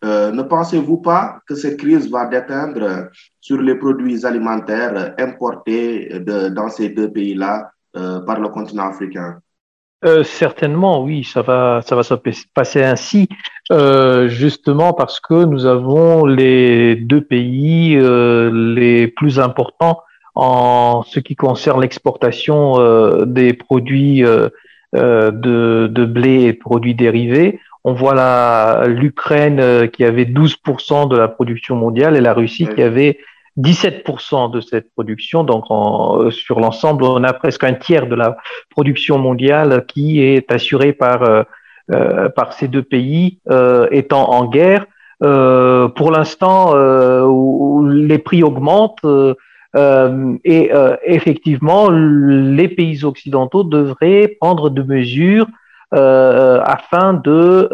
euh, ne pensez-vous pas que cette crise va déteindre sur les produits alimentaires importés dans ces deux pays-là euh, par le continent africain? Euh, certainement, oui, ça va, ça va se passer ainsi, euh, justement parce que nous avons les deux pays euh, les plus importants en ce qui concerne l'exportation euh, des produits euh, de, de, blé et produits dérivés. On voit l'Ukraine euh, qui avait 12% de la production mondiale et la Russie qui avait 17% de cette production. Donc, en, euh, sur l'ensemble, on a presque un tiers de la production mondiale qui est assurée par, euh, par ces deux pays euh, étant en guerre. Euh, pour l'instant, les prix augmentent. Euh, et euh, effectivement, les pays occidentaux devraient prendre de mesures euh, afin de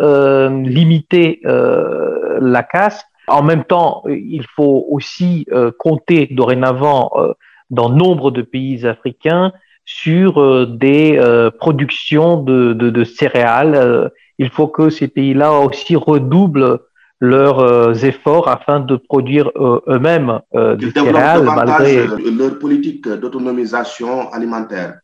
limiter la casse. En même temps, il faut aussi compter dorénavant dans nombre de pays africains sur des productions de, de, de céréales. il faut que ces pays-là aussi redoublent leurs euh, efforts afin de produire euh, eux-mêmes euh, du céréales malgré leur politique d'autonomisation alimentaire.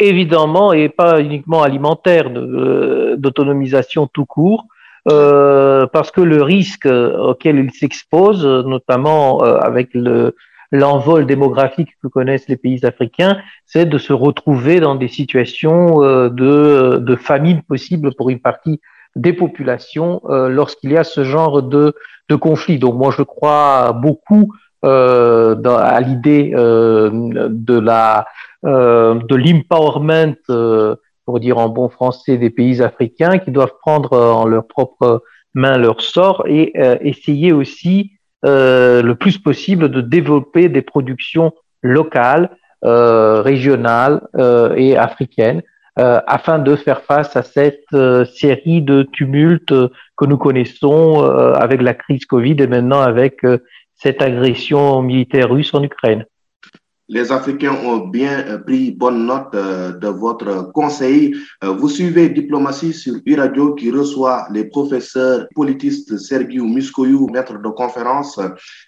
Évidemment, et pas uniquement alimentaire, d'autonomisation tout court, euh, parce que le risque auquel ils s'exposent, notamment avec le, l'envol démographique que connaissent les pays africains, c'est de se retrouver dans des situations de, de famine possible pour une partie des populations euh, lorsqu'il y a ce genre de, de conflit. Donc moi je crois beaucoup euh, à l'idée euh, de la euh, de l'empowerment, euh, pour dire en bon français, des pays africains qui doivent prendre en leur propre main leur sort et essayer aussi le plus possible de développer des productions locales, régionales et africaines euh, afin de faire face à cette euh, série de tumultes que nous connaissons euh, avec la crise Covid et maintenant avec cette agression militaire russe en Ukraine les Africains ont bien euh, pris bonne note euh, de votre conseil. Euh, vous suivez Diplomatie sur e-radio qui reçoit les professeurs politistes Sergiu Muscoiu, maître de conférence,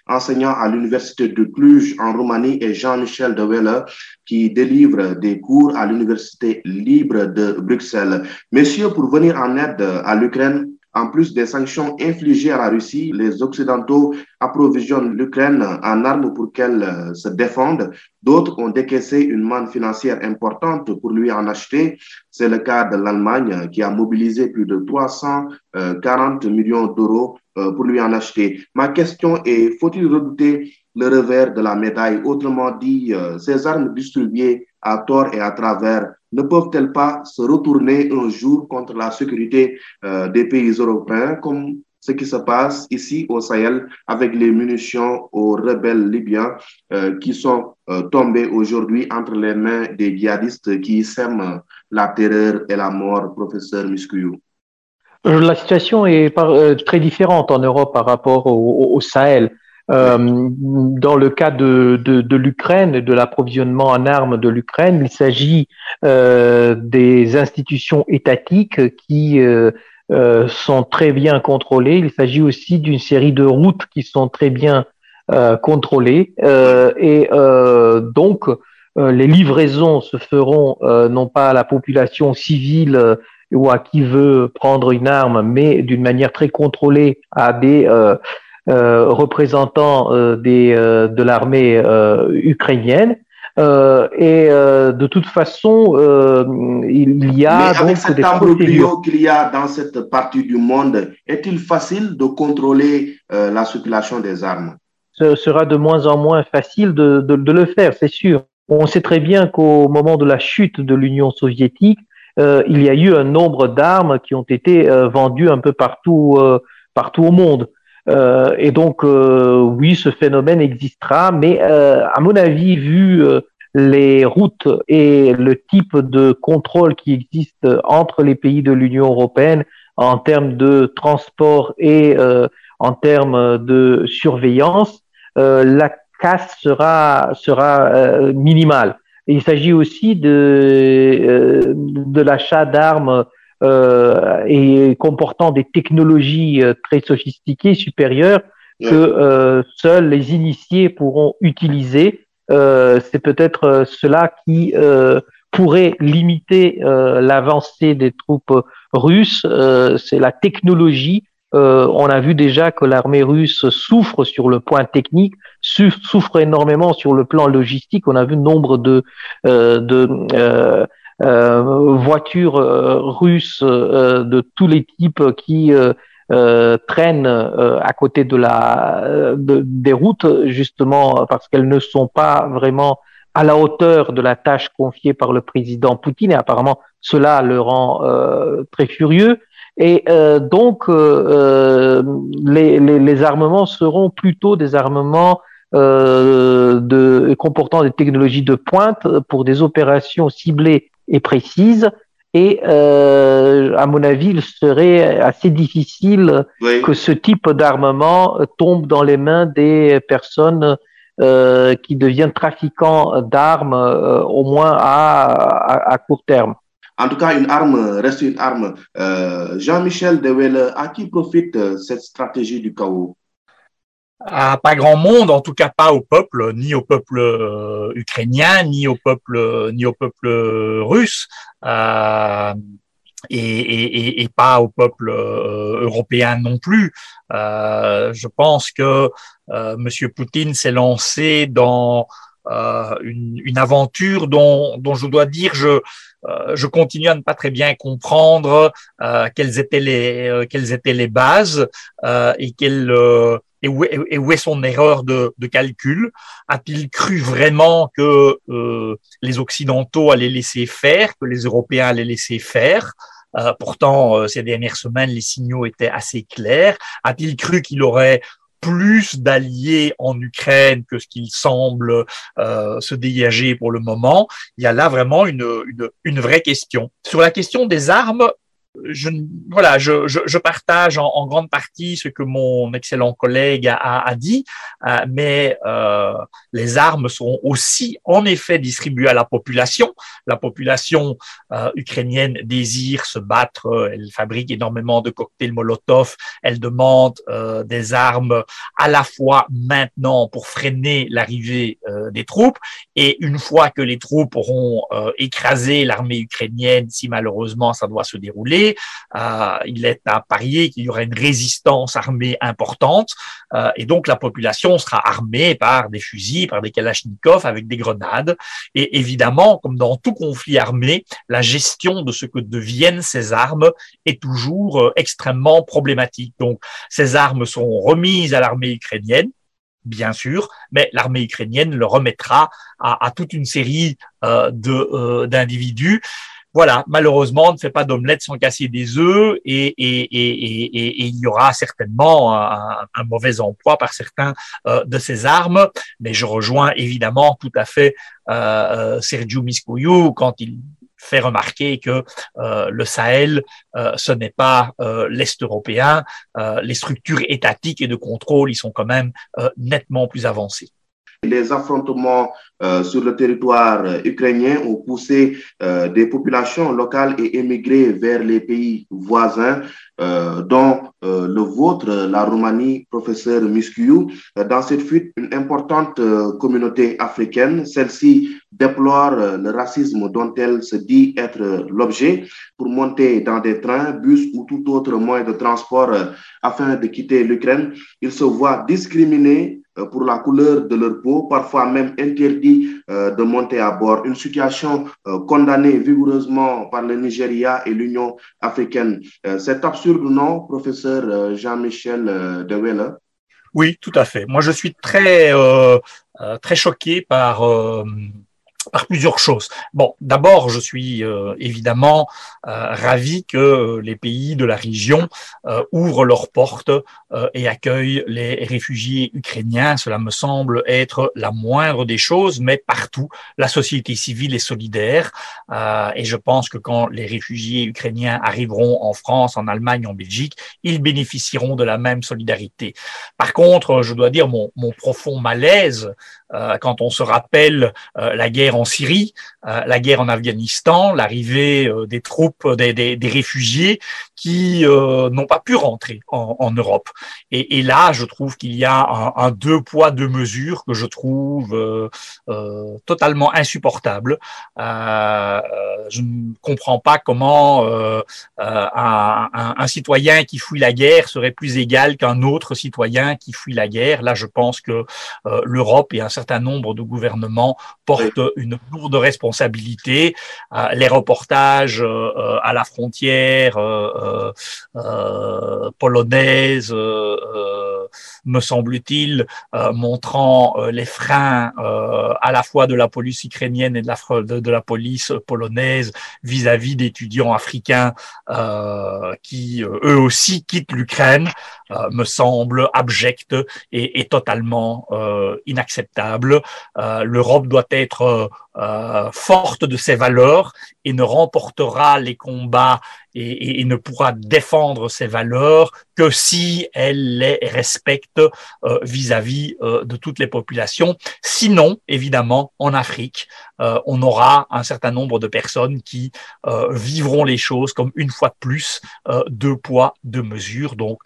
enseignant à l'Université de Cluj en Roumanie, et Jean-Michel Welle, qui délivre des cours à l'Université libre de Bruxelles. Messieurs, pour venir en aide à l'Ukraine, en plus des sanctions infligées à la Russie, les Occidentaux approvisionnent l'Ukraine en armes pour qu'elle euh, se défende. D'autres ont décaissé une manne financière importante pour lui en acheter. C'est le cas de l'Allemagne qui a mobilisé plus de 340 millions d'euros euh, pour lui en acheter. Ma question est, faut-il redouter le revers de la médaille? Autrement dit, euh, ces armes distribuées à tort et à travers ne peuvent-elles pas se retourner un jour contre la sécurité euh, des pays européens comme ce qui se passe ici au Sahel avec les munitions aux rebelles libyens euh, qui sont euh, tombés aujourd'hui entre les mains des djihadistes qui sèment la terreur et la mort, professeur Muscuyou La situation est très différente en Europe par rapport au Sahel. Euh, dans le cas de, de, de l'Ukraine, de l'approvisionnement en armes de l'Ukraine, il s'agit euh, des institutions étatiques qui euh, euh, sont très bien contrôlées. Il s'agit aussi d'une série de routes qui sont très bien euh, contrôlées. et donc, les livraisons se feront non pas à la population civile ou à qui veut prendre une arme, mais d'une manière très contrôlée à des euh, représentants euh, des, euh, de l'armée ukrainienne. et de toute façon, il y a Mais avec cet embrouille qu'il y a dans cette partie du monde, est-il facile de contrôler la circulation des armes? Ce sera de moins en moins facile de, de, de le faire, c'est sûr. On sait très bien qu'au moment de la chute de l'Union soviétique, euh, il y a eu un nombre d'armes qui ont été euh, vendues un peu partout, euh, partout au monde. Euh, et donc, euh, oui, ce phénomène existera, mais euh, à mon avis, vu les routes et le type de contrôle qui existe entre les pays de l'Union européenne en termes de transport et en termes de surveillance, la casse sera, sera minimale. il s'agit aussi de, de l'achat d'armes euh, et comportant des technologies euh, très sophistiquées, supérieures, que euh, seuls les initiés pourront utiliser. C'est peut-être cela qui pourrait limiter l'avancée des troupes russes. C'est la technologie on a vu déjà que l'armée russe souffre sur le point technique, souffre énormément sur le plan logistique. On a vu nombre de, de euh, voitures euh, russes euh, de tous les types qui traînent à côté de la des routes justement parce qu'elles ne sont pas vraiment à la hauteur de la tâche confiée par le président Poutine. Et apparemment cela le rend très furieux. Et donc les, les, les, armements seront plutôt des armements de comportant des technologies de pointe pour des opérations ciblées et précise. Et euh, à mon avis, il serait assez difficile que ce type d'armement tombe dans les mains des personnes euh, qui deviennent trafiquants d'armes, euh, au moins à, à, court terme. En tout cas, une arme reste une arme. Jean-Michel Dewelle, à qui profite cette stratégie du chaos? À pas grand monde, en tout cas pas au peuple, ni au peuple euh, ukrainien, ni au peuple, ni au peuple russe, euh, et, et, et, pas au peuple euh, européen non plus. Euh, je pense que Monsieur Poutine s'est lancé dans une, une, aventure dont, dont je dois dire je je continue à ne pas très bien comprendre quelles étaient les quelles étaient les bases et quelles et où, est, son erreur de, de calcul? A-t-il cru vraiment que euh, les Occidentaux allaient laisser faire, que les Européens allaient laisser faire? Euh, Pourtant, euh, ces dernières semaines, les signaux étaient assez clairs. A-t-il cru qu'il aurait plus d'alliés en Ukraine que ce qu'il semble euh, se dégager pour le moment? Il y a là vraiment une, une, une vraie question. Sur la question des armes, je, voilà, je, je, je partage en, en, grande partie ce que mon excellent collègue a, a dit, euh, mais euh, les armes seront aussi en effet distribuées à la population. La population euh, ukrainienne désire se battre, elle fabrique énormément de cocktails Molotov, elle demande euh, des armes à la fois maintenant pour freiner l'arrivée euh, des troupes, et une fois que les troupes auront écrasé l'armée ukrainienne, si malheureusement ça doit se dérouler, euh, il est à parier qu'il y aura une résistance armée importante, euh, et donc la population sera armée par des fusils, par des kalachnikovs, avec des grenades. Et évidemment, comme dans tout conflit armé, la gestion de ce que deviennent ces armes est toujours euh, extrêmement problématique. Donc, ces armes sont remises à l'armée ukrainienne bien sûr, mais l'armée ukrainienne le remettra à, toute une série de d'individus voilà, malheureusement, on ne fait pas d'omelette sans casser des œufs et, il y aura certainement un, mauvais emploi par certains euh, de ces armes. Mais je rejoins évidemment tout à fait euh, euh Sergio Miscouyou quand il fait remarquer que euh, le Sahel, ce n'est pas l'Est européen. les structures étatiques et de contrôle, ils sont quand même nettement plus avancées. Les affrontements euh, sur le territoire euh, ukrainien ont poussé euh, des populations locales et émigrées vers les pays voisins, dont le vôtre, la Roumanie, professeur Muscu. Dans cette fuite, une importante communauté africaine, celle-ci déplore le racisme dont elle se dit être l'objet pour monter dans des trains, bus ou tout autre moyen de transport afin de quitter l'Ukraine. Ils se voient discriminés euh, pour la couleur de leur peau, parfois même interdit euh, de monter à bord. Une situation euh, condamnée vigoureusement par le Nigeria et l'Union africaine. C'est absurde, non, professeur Jean-Michel Dewelle Oui, tout à fait. Moi, je suis très, très choqué par par plusieurs choses. Bon, d'abord, je suis euh, évidemment euh, ravi que les pays de la région euh, ouvrent leurs portes et accueillent les réfugiés ukrainiens. Cela me semble être la moindre des choses, mais partout, la société civile est solidaire. et je pense que quand les réfugiés ukrainiens arriveront en France, en Allemagne, en Belgique, ils bénéficieront de la même solidarité. Par contre, je dois dire mon, mon profond malaise euh, quand on se rappelle euh, la guerre en Syrie, euh, la guerre en Afghanistan, l'arrivée des troupes, des, des, des, réfugiés qui n'ont pas pu rentrer en, en Europe. Et, et, là, je trouve qu'il y a un, un, deux poids deux mesures que je trouve totalement insupportable. je ne comprends pas comment un, un, un citoyen qui fuit la guerre serait plus égal qu'un autre citoyen qui fuit la guerre. Là, je pense que l'Europe et un certain nombre de gouvernements portent une lourde responsabilité. Euh, les reportages euh, à la frontière euh, polonaise, me semble-t-il, montrant les freins à la fois de la police ukrainienne et de la, de, la police polonaise vis-à-vis d'étudiants africains qui eux aussi quittent l'Ukraine, me semble abject et, et totalement inacceptable. Euh, L'Europe doit être euh, euh, forte de ses valeurs et ne remportera les combats et, ne pourra défendre ses valeurs que si elle les respecte vis-à-vis de toutes les populations. Sinon, évidemment, en Afrique, on aura un certain nombre de personnes qui vivront les choses comme une fois de plus deux poids, deux mesures. Donc,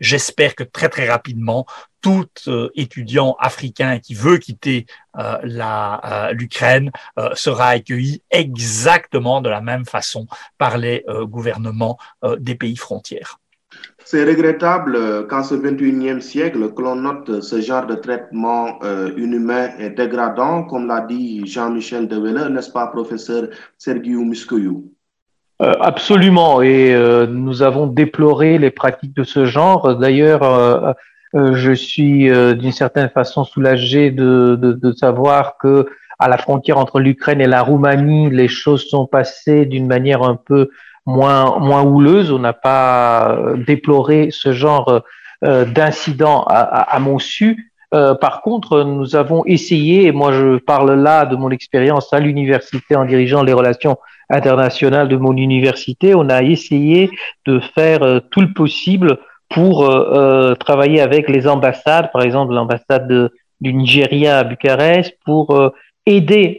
j'espère que très très rapidement, tout euh, étudiant africain qui veut quitter euh, euh, l'Ukraine sera accueilli exactement de la même façon par les gouvernements des pays frontières. C'est regrettable qu'en ce 21e siècle, que l'on note ce genre de traitement inhumain et dégradant, comme l'a dit Jean-Michel Deweller, n'est-ce pas, professeur Sergiu Muscoyou Absolument, et nous avons déploré les pratiques de ce genre. D'ailleurs, euh, je suis euh, d'une certaine façon soulagé de, de, de, savoir que à la frontière entre l'Ukraine et la Roumanie, les choses sont passées d'une manière un peu moins moins houleuse. On n'a pas euh, déploré ce genre d'incident à, à, à, mon su. par contre, nous avons essayé, et moi je parle là de mon expérience à l'université en dirigeant les relations internationales de mon université, on a essayé de faire tout le possible pour euh, euh, travailler avec les ambassades, par exemple l'ambassade du Nigeria à Bucarest, pour euh, aider,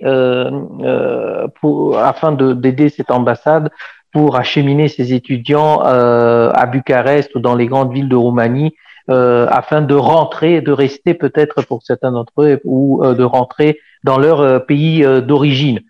pour, afin d'aider cette ambassade pour acheminer ses étudiants à Bucarest ou dans les grandes villes de Roumanie, afin de rentrer, de rester peut-être pour certains d'entre eux, ou de rentrer dans leur pays d'origine.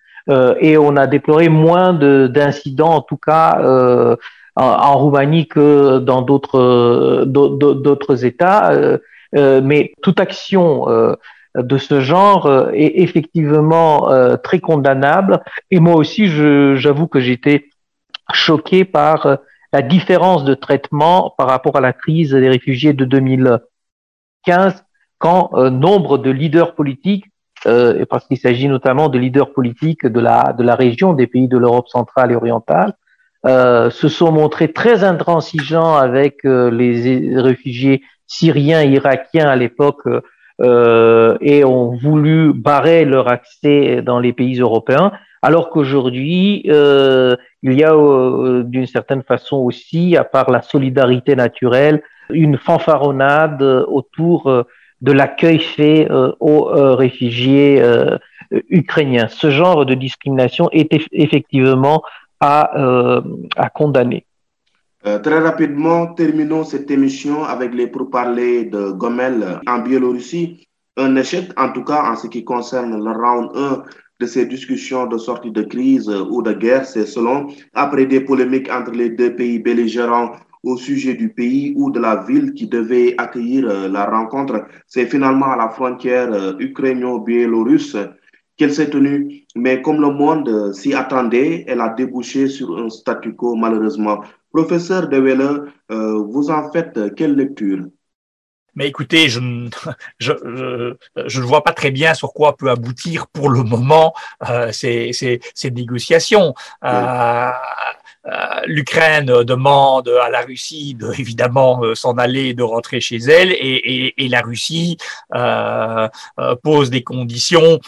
et on a déploré moins d'incidents, en tout cas en, Roumanie que dans d'autres d'autres États. Euh, euh, mais toute action euh, de ce genre est effectivement très condamnable. Et moi aussi, j'avoue que j'étais choqué par la différence de traitement par rapport à la crise des réfugiés de 2015, quand nombre de leaders politiques euh, parce qu'il s'agit notamment de leaders politiques de la, de la région, des pays de l'Europe centrale et orientale, euh, se sont montrés très intransigeants avec euh, les réfugiés syriens irakiens à l'époque euh, et ont voulu barrer leur accès dans les pays européens, alors qu'aujourd'hui, euh, il y a euh, d'une certaine façon aussi, à part la solidarité naturelle, une fanfaronnade autour de l'accueil fait aux réfugiés ukrainiens. Ce genre de discrimination est effectivement à, à condamner. Euh, très rapidement, terminons cette émission avec les pourparlers de Gomel en Biélorussie. Un échec, en tout cas en ce qui concerne le round 1 de ces discussions de sortie de crise ou de guerre, c'est selon, après des polémiques entre les deux pays belligérants au sujet du pays ou de la ville qui devait accueillir euh, la rencontre, c'est finalement à la frontière euh, ukraino-biélorusse qu'elle s'est tenue. Mais comme le monde s'y attendait, elle a débouché sur un statu quo malheureusement. Professeur De Weller, euh, vous en faites quelle lecture? Mais écoutez, je, je, je, ne vois pas très bien sur quoi peut aboutir pour le moment euh, ces, ces, ces, négociations. Euh, euh, L'Ukraine demande à la Russie de évidemment euh, s'en aller et de rentrer chez elle, et, et, et la Russie euh, euh pose des conditions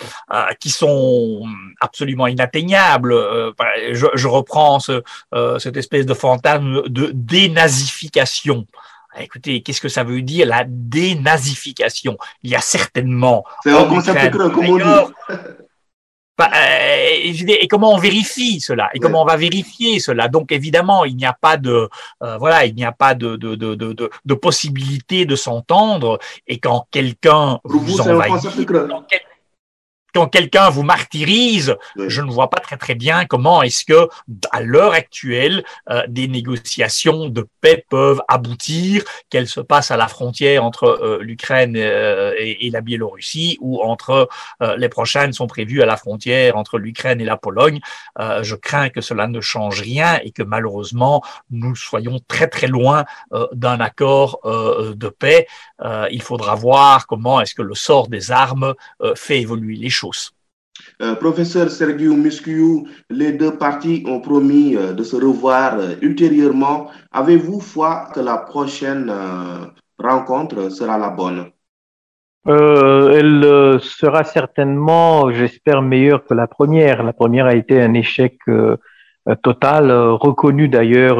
qui sont absolument inatteignables. Je, je, reprends ce, cette espèce de fantasme de dénazification. Écoutez, qu'est-ce que ça veut dire la dénazification? Il y a certainement. C'est un concept comme on dit. Bah, euh, et comment on vérifie cela Et comment on va vérifier cela? Donc évidemment, il n'y a pas de euh, voilà, il n'y a pas de de, de, de, de possibilité de s'entendre. Et quand quelqu'un vous envahit, quand quelqu'un vous martyrise, je ne vois pas très très bien comment est-ce que, à l'heure actuelle, euh, des négociations de paix peuvent aboutir, qu'elles se passent à la frontière entre euh, l'Ukraine euh, et, et, la Biélorussie ou entre les prochaines sont prévues à la frontière entre l'Ukraine et la Pologne. je crains que cela ne change rien et que malheureusement nous soyons très très loin d'un accord de paix. il faudra voir comment est-ce que le sort des armes fait évoluer les choses. Euh, professeur Sergio Musquiou, les deux parties ont promis euh, de se revoir euh, ultérieurement. Avez-vous foi que la prochaine rencontre sera la bonne? Elle sera certainement, j'espère, meilleure que la première. La première a été un échec total, reconnu d'ailleurs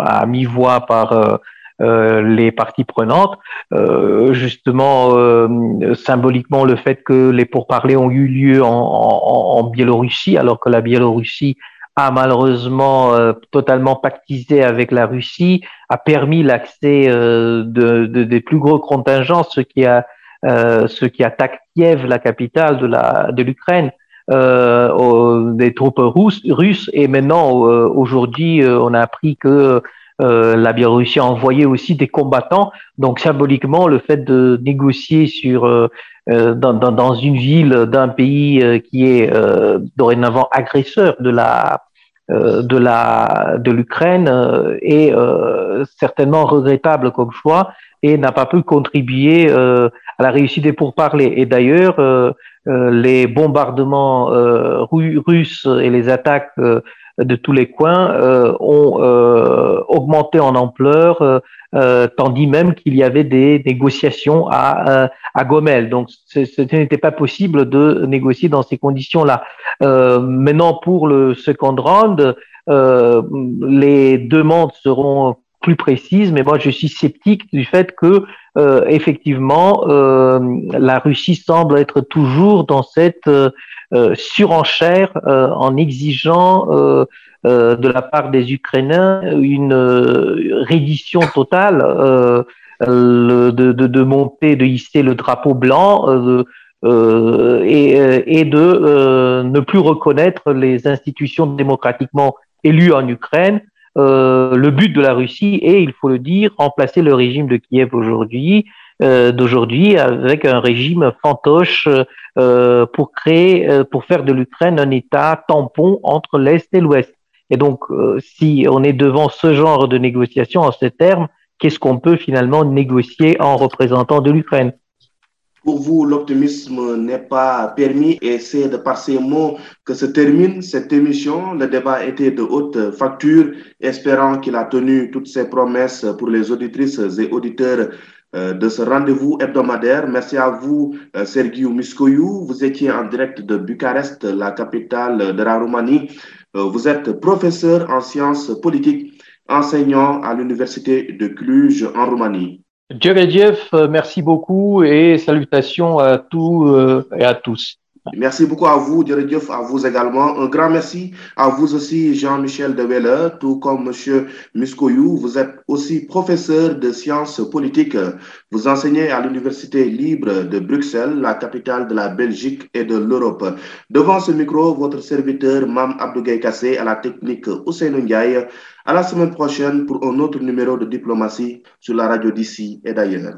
à mi-voix par euh, les parties prenantes. Euh, justement, euh, symboliquement, le fait que les pourparlers ont eu lieu en, en, en Biélorussie, alors que la Biélorussie a malheureusement totalement pactisé avec la Russie, a permis l'accès de, de, des plus gros contingents, ce qui a ce qui attaque Kiev, la capitale de la de l'Ukraine. Euh, des troupes russes, russes et maintenant aujourd'hui on a appris que euh, la Biélorussie a envoyé aussi des combattants. Donc symboliquement, le fait de négocier sur euh, euh, dans, dans, une ville d'un pays qui est dorénavant agresseur de la de la de l'Ukraine est certainement regrettable comme choix et n'a pas pu contribuer à la réussite des pourparlers. Et d'ailleurs, les bombardements russes et les attaques de tous les coins euh, ont euh, augmenté en ampleur, euh, tandis même qu'il y avait des négociations à, à Gomel. Donc, ce n'était pas possible de négocier dans ces conditions-là. maintenant, pour le second round, les demandes seront plus précises, mais moi je suis sceptique du fait que effectivement la Russie semble être toujours dans cette euh, surenchère euh, en exigeant euh, de la part des Ukrainiens une reddition totale de, de, de, monter, de hisser le drapeau blanc. et, et, de ne plus reconnaître les institutions démocratiquement élues en Ukraine. le but de la Russie est, il faut le dire, remplacer le régime de Kiev aujourd'hui, d'aujourd'hui avec un régime fantoche euh, pour créer, euh, pour faire de l'Ukraine un État tampon entre l'Est et l'Ouest. Et donc, euh, si on est devant ce genre de négociation en ces termes, qu'est-ce qu'on peut finalement négocier en représentant de l'Ukraine? Pour vous, l'optimisme n'est pas permis et c'est de par ces mots que se termine cette émission. Le débat était de haute facture, espérant qu'il a tenu toutes ses promesses pour les auditrices et auditeurs de ce rendez-vous hebdomadaire. Merci à vous, Sergiu Miskoyou. Vous étiez en direct de Bucarest, la capitale de la Roumanie. Vous êtes professeur en sciences politiques, enseignant à l'université de Cluj en Roumanie. Djeredjev, merci beaucoup et salutations à tous et à tous. Merci beaucoup à vous, Djeredjev, à vous également. Un grand merci à vous aussi, Jean-Michel Deweller, tout comme M. Muskoyou. Vous êtes aussi professeur de sciences politiques. Vous enseignez à l'Université libre de Bruxelles, la capitale de la Belgique et de l'Europe. Devant ce micro, votre serviteur, Mam Abdougaï Kassé, à la technique Ousseinou Ndiaye. À la semaine prochaine pour un autre numéro de diplomatie sur la radio d'ici et d'ailleurs.